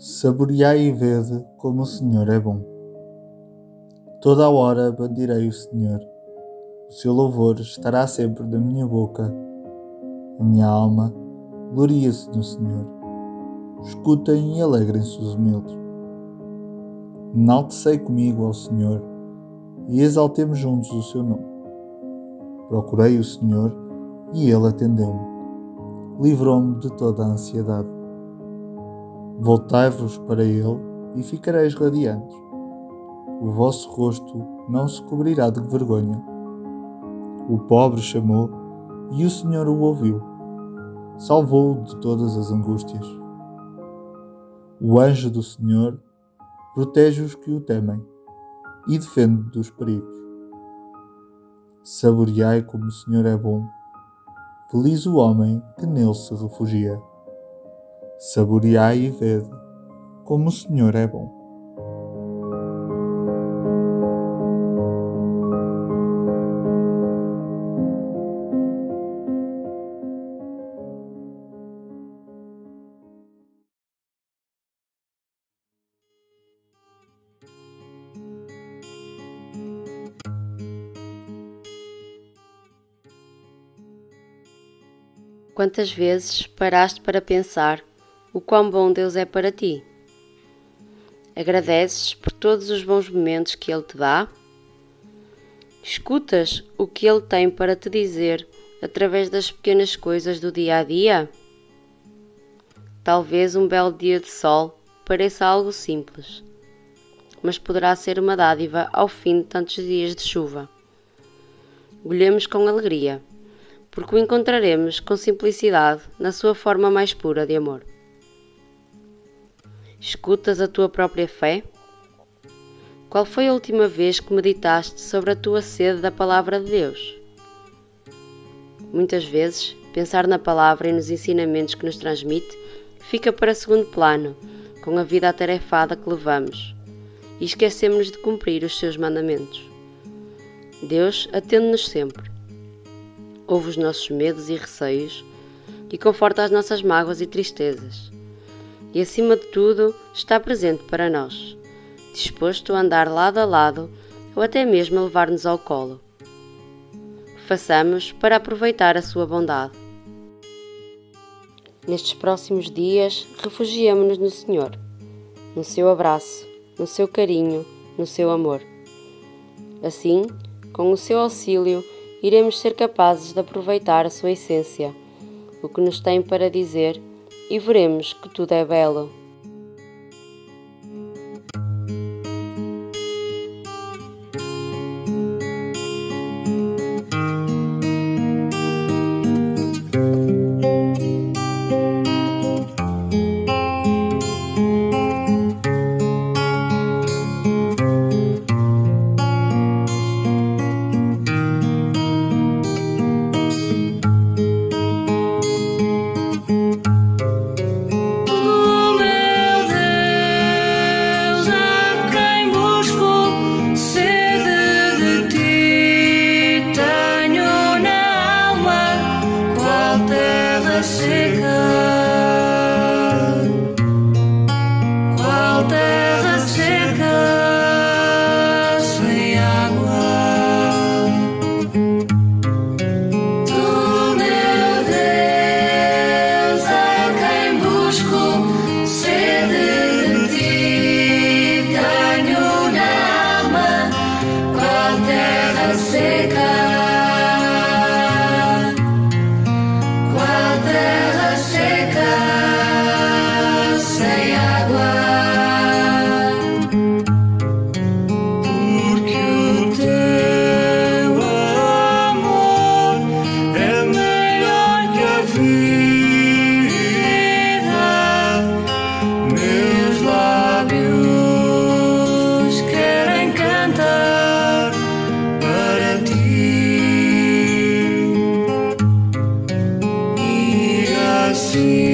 Saboreai e vede como o Senhor é bom. Toda a hora bandirei o Senhor. O seu louvor estará sempre na minha boca. A minha alma gloria-se no Senhor. Escutem e alegrem-se os humildes. Enaltecei comigo ao Senhor e exaltemos juntos o seu nome. Procurei o Senhor e ele atendeu-me. Livrou-me de toda a ansiedade. Voltai-vos para ele e ficareis radiantes. O vosso rosto não se cobrirá de vergonha. O pobre chamou e o Senhor o ouviu. Salvou-o de todas as angústias. O anjo do Senhor protege os que o temem e defende dos perigos. Saboreai como o Senhor é bom. Feliz o homem que nele se refugia. Saboreai e vede como o Senhor é bom. Quantas vezes paraste para pensar o quão bom Deus é para ti? Agradeces por todos os bons momentos que Ele te dá? Escutas o que Ele tem para te dizer através das pequenas coisas do dia a dia? Talvez um belo dia de sol pareça algo simples, mas poderá ser uma dádiva ao fim de tantos dias de chuva. Olhemos com alegria porque o encontraremos com simplicidade na sua forma mais pura de amor. Escutas a tua própria fé? Qual foi a última vez que meditaste sobre a tua sede da Palavra de Deus? Muitas vezes, pensar na Palavra e nos ensinamentos que nos transmite fica para segundo plano, com a vida atarefada que levamos, e esquecemos de cumprir os seus mandamentos. Deus atende-nos sempre ouve os nossos medos e receios e conforta as nossas mágoas e tristezas. E acima de tudo, está presente para nós, disposto a andar lado a lado ou até mesmo a levar-nos ao colo. Façamos para aproveitar a sua bondade. Nestes próximos dias, refugiamo-nos no Senhor, no seu abraço, no seu carinho, no seu amor. Assim, com o seu auxílio, iremos ser capazes de aproveitar a sua essência, o que nos tem para dizer, e veremos que tudo é belo. 时刻。see